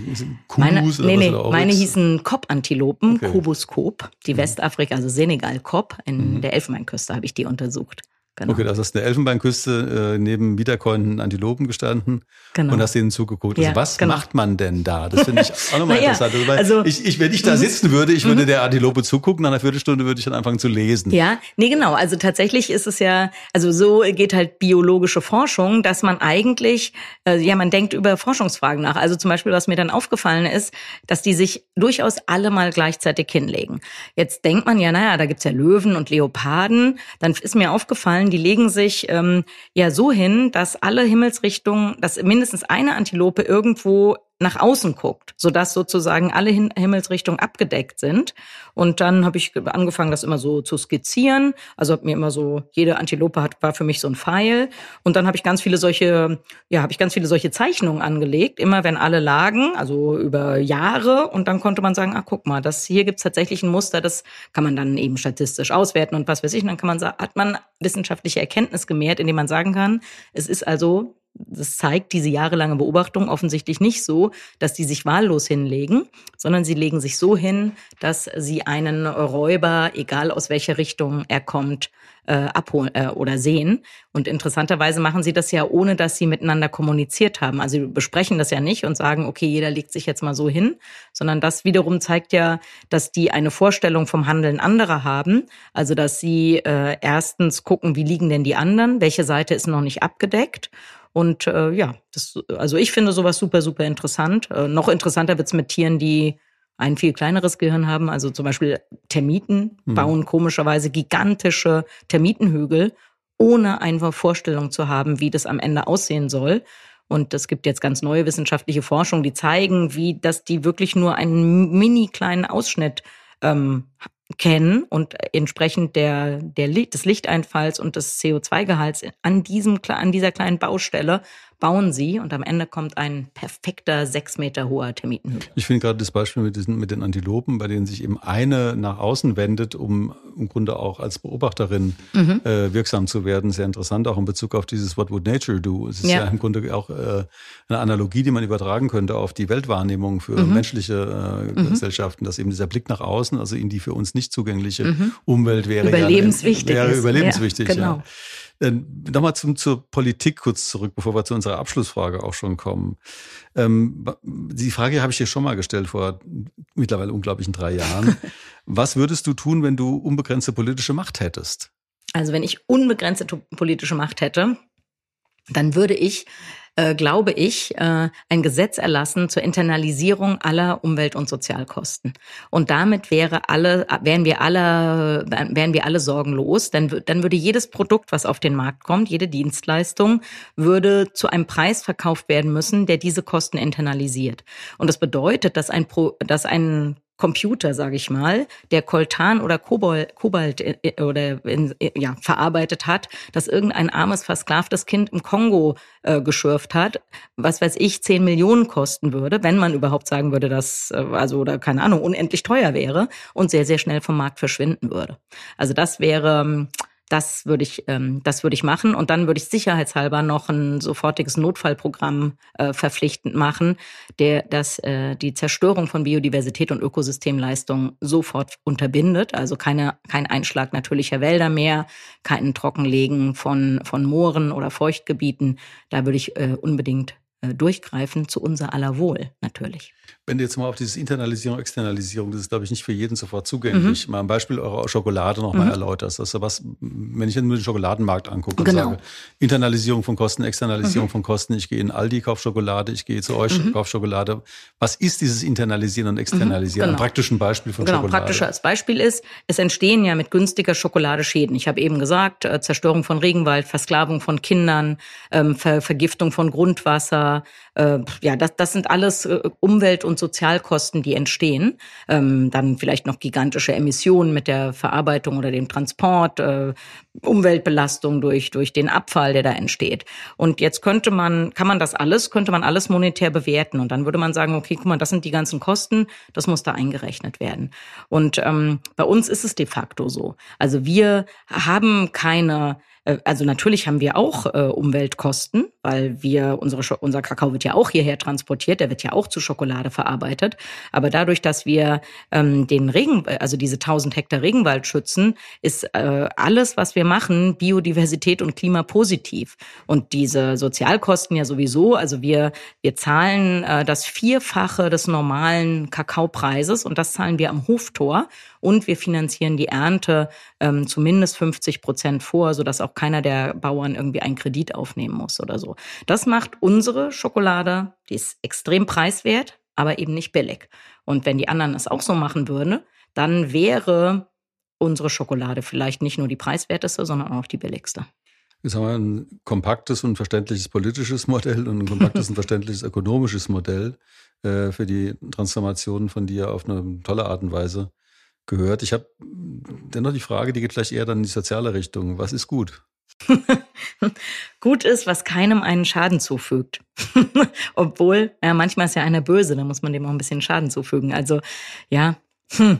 Kubus meine, oder nee, nee, meine hießen Kop-Antilopen, okay. Kobus Kop, die mhm. Westafrika, also Senegal Kop, in mhm. der Elfenbeinküste habe ich die untersucht. Genau. Okay, das ist eine Elfenbeinküste äh, neben wiederkäuenden Antilopen gestanden genau. und hast denen zugeguckt. Also ja, was genau. macht man denn da? Das finde ich auch nochmal interessant. Also, also, ich, ich, wenn ich da mhm. sitzen würde, ich würde mhm. der Antilope zugucken, nach einer Viertelstunde würde ich dann anfangen zu lesen. Ja, nee, genau. Also tatsächlich ist es ja, also so geht halt biologische Forschung, dass man eigentlich, äh, ja, man denkt über Forschungsfragen nach. Also zum Beispiel, was mir dann aufgefallen ist, dass die sich durchaus alle mal gleichzeitig hinlegen. Jetzt denkt man ja, naja, da gibt's ja Löwen und Leoparden. Dann ist mir aufgefallen, die legen sich ähm, ja so hin, dass alle Himmelsrichtungen, dass mindestens eine Antilope irgendwo nach außen guckt, sodass sozusagen alle Himmelsrichtungen abgedeckt sind. Und dann habe ich angefangen, das immer so zu skizzieren. Also habe mir immer so, jede Antilope hat, war für mich so ein Pfeil. Und dann habe ich ganz viele solche, ja, habe ich ganz viele solche Zeichnungen angelegt, immer wenn alle lagen, also über Jahre. Und dann konnte man sagen, ah, guck mal, das hier gibt's tatsächlich ein Muster, das kann man dann eben statistisch auswerten und was weiß ich. Und dann kann man hat man wissenschaftliche Erkenntnis gemehrt, indem man sagen kann, es ist also das zeigt diese jahrelange Beobachtung offensichtlich nicht so, dass die sich wahllos hinlegen, sondern sie legen sich so hin, dass sie einen Räuber, egal aus welcher Richtung er kommt, äh, abholen äh, oder sehen. Und interessanterweise machen sie das ja, ohne dass sie miteinander kommuniziert haben. Also sie besprechen das ja nicht und sagen, okay, jeder legt sich jetzt mal so hin, sondern das wiederum zeigt ja, dass die eine Vorstellung vom Handeln anderer haben. Also dass sie äh, erstens gucken, wie liegen denn die anderen, welche Seite ist noch nicht abgedeckt und äh, ja, das, also ich finde sowas super, super interessant. Äh, noch interessanter wird's mit Tieren, die ein viel kleineres Gehirn haben. Also zum Beispiel Termiten mhm. bauen komischerweise gigantische Termitenhügel, ohne einfach Vorstellung zu haben, wie das am Ende aussehen soll. Und es gibt jetzt ganz neue wissenschaftliche Forschung, die zeigen, wie dass die wirklich nur einen mini kleinen Ausschnitt ähm, kennen und entsprechend der, der, des Lichteinfalls und des CO2-Gehalts an an dieser kleinen Baustelle bauen sie und am Ende kommt ein perfekter sechs Meter hoher Termitenhügel. Ich finde gerade das Beispiel mit, diesen, mit den Antilopen, bei denen sich eben eine nach außen wendet, um im Grunde auch als Beobachterin mhm. äh, wirksam zu werden, sehr interessant, auch in Bezug auf dieses What would nature do? Es ist ja, ja im Grunde auch äh, eine Analogie, die man übertragen könnte auf die Weltwahrnehmung für mhm. menschliche äh, mhm. Gesellschaften, dass eben dieser Blick nach außen, also in die für uns nicht zugängliche mhm. Umwelt wäre überlebenswichtig. Ja, wäre überlebenswichtig, ja. Genau. Ja. Ähm, Nochmal zum, zur Politik kurz zurück, bevor wir zu unserer Abschlussfrage auch schon kommen. Ähm, die Frage habe ich dir schon mal gestellt vor mittlerweile unglaublichen drei Jahren. Was würdest du tun, wenn du unbegrenzte politische Macht hättest? Also wenn ich unbegrenzte politische Macht hätte, dann würde ich äh, glaube ich, äh, ein Gesetz erlassen zur Internalisierung aller Umwelt- und Sozialkosten. Und damit wäre alle, wären wir alle, wären wir alle sorgenlos. Dann, dann würde jedes Produkt, was auf den Markt kommt, jede Dienstleistung, würde zu einem Preis verkauft werden müssen, der diese Kosten internalisiert. Und das bedeutet, dass ein, Pro, dass ein Computer, sage ich mal, der Coltan oder Kobalt, Kobalt äh, äh, oder in, äh, ja, verarbeitet hat, dass irgendein armes, versklavtes Kind im Kongo äh, geschürft hat, was weiß ich, 10 Millionen kosten würde, wenn man überhaupt sagen würde, dass, also oder keine Ahnung, unendlich teuer wäre und sehr, sehr schnell vom Markt verschwinden würde. Also das wäre ähm, das würde ich, ähm, das würde ich machen und dann würde ich sicherheitshalber noch ein sofortiges Notfallprogramm äh, verpflichtend machen, der das äh, die Zerstörung von Biodiversität und Ökosystemleistung sofort unterbindet. Also keine kein Einschlag natürlicher Wälder mehr, kein Trockenlegen von von Mooren oder Feuchtgebieten. Da würde ich äh, unbedingt äh, durchgreifen zu unser aller Wohl natürlich. Wenn du jetzt mal auf dieses Internalisierung, Externalisierung, das ist, glaube ich, nicht für jeden sofort zugänglich. Mhm. Mal ein Beispiel eurer Schokolade nochmal mhm. erläuterst. Das ist was, wenn ich mir den Schokoladenmarkt angucke und genau. sage, Internalisierung von Kosten, Externalisierung mhm. von Kosten, ich gehe in Aldi, kauf Schokolade, ich gehe zu euch, mhm. kauf Schokolade. Was ist dieses Internalisieren und mhm. Externalisieren? Genau. Ein praktisches Beispiel von genau, Schokolade. Genau, praktisches Beispiel ist, es entstehen ja mit günstiger Schokolade Schäden. Ich habe eben gesagt, äh, Zerstörung von Regenwald, Versklavung von Kindern, ähm, Ver Vergiftung von Grundwasser, äh, ja, das, das sind alles äh, Umwelt- und Sozialkosten, die entstehen. Ähm, dann vielleicht noch gigantische Emissionen mit der Verarbeitung oder dem Transport, äh, Umweltbelastung durch, durch den Abfall, der da entsteht. Und jetzt könnte man, kann man das alles, könnte man alles monetär bewerten. Und dann würde man sagen, okay, guck mal, das sind die ganzen Kosten, das muss da eingerechnet werden. Und ähm, bei uns ist es de facto so. Also wir haben keine also natürlich haben wir auch äh, Umweltkosten, weil wir unsere unser Kakao wird ja auch hierher transportiert, der wird ja auch zu Schokolade verarbeitet. Aber dadurch, dass wir ähm, den Regen, also diese 1000 Hektar Regenwald schützen, ist äh, alles, was wir machen, Biodiversität und Klimapositiv. Und diese Sozialkosten ja sowieso. Also wir wir zahlen äh, das Vierfache des normalen Kakaopreises und das zahlen wir am Hoftor und wir finanzieren die Ernte ähm, zumindest 50 Prozent vor, sodass auch keiner der Bauern irgendwie einen Kredit aufnehmen muss oder so. Das macht unsere Schokolade, die ist extrem preiswert, aber eben nicht billig. Und wenn die anderen es auch so machen würden, dann wäre unsere Schokolade vielleicht nicht nur die preiswerteste, sondern auch die billigste. Jetzt haben wir ein kompaktes und verständliches politisches Modell und ein kompaktes und verständliches ökonomisches Modell äh, für die Transformation von dir auf eine tolle Art und Weise gehört. Ich habe dennoch die Frage, die geht vielleicht eher dann in die soziale Richtung. Was ist gut? gut ist, was keinem einen Schaden zufügt. Obwohl, ja, manchmal ist ja einer böse, da muss man dem auch ein bisschen Schaden zufügen. Also, ja. Hm.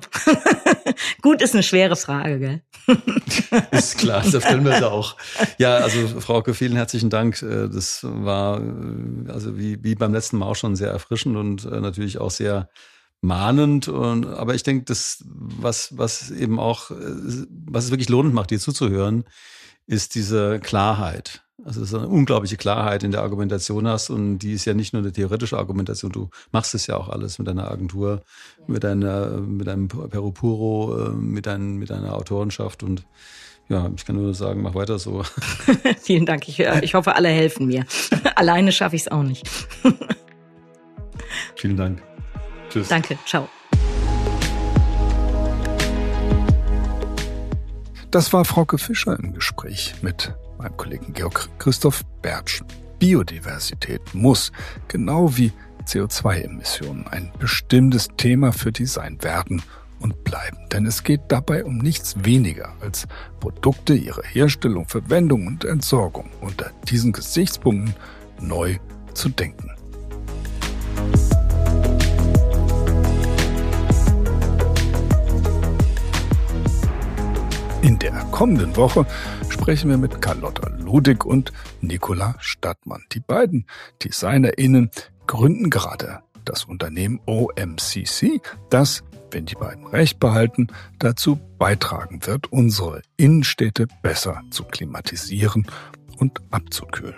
gut ist eine schwere Frage, gell? ist klar, da stellen wir es auch. Ja, also Frauke, vielen herzlichen Dank. Äh, das war äh, also wie, wie beim letzten Mal auch schon sehr erfrischend und äh, natürlich auch sehr mahnend. Und, aber ich denke, das, was, was eben auch, was es wirklich lohnend macht, dir zuzuhören, ist diese Klarheit. Also es ist eine unglaubliche Klarheit in der Argumentation hast und die ist ja nicht nur eine theoretische Argumentation, du machst es ja auch alles mit deiner Agentur, mit deiner, mit deinem Perupuro, äh, mit, dein, mit deiner Autorenschaft und ja, ich kann nur sagen, mach weiter so. Vielen Dank. Ich, äh, ich hoffe, alle helfen mir. Alleine schaffe ich es auch nicht. Vielen Dank. Tschüss. Danke, ciao. Das war Frauke Fischer im Gespräch mit meinem Kollegen Georg Christoph Bertsch. Biodiversität muss, genau wie CO2-Emissionen, ein bestimmtes Thema für Design werden und bleiben. Denn es geht dabei um nichts weniger als Produkte, ihre Herstellung, Verwendung und Entsorgung. Unter diesen Gesichtspunkten neu zu denken. In der kommenden Woche sprechen wir mit Carlotta Ludig und Nicola Stadtmann. Die beiden DesignerInnen gründen gerade das Unternehmen OMCC, das, wenn die beiden recht behalten, dazu beitragen wird, unsere Innenstädte besser zu klimatisieren und abzukühlen.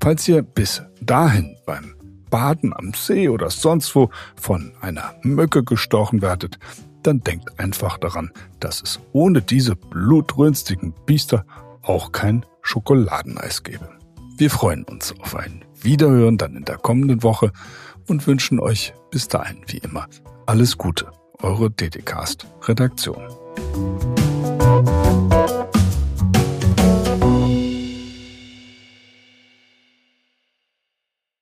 Falls ihr bis dahin beim Baden am See oder sonst wo von einer Mücke gestochen werdet, dann denkt einfach daran, dass es ohne diese blutrünstigen Biester auch kein Schokoladeneis gäbe. Wir freuen uns auf ein Wiederhören dann in der kommenden Woche und wünschen euch bis dahin wie immer alles Gute. Eure DDcast Redaktion.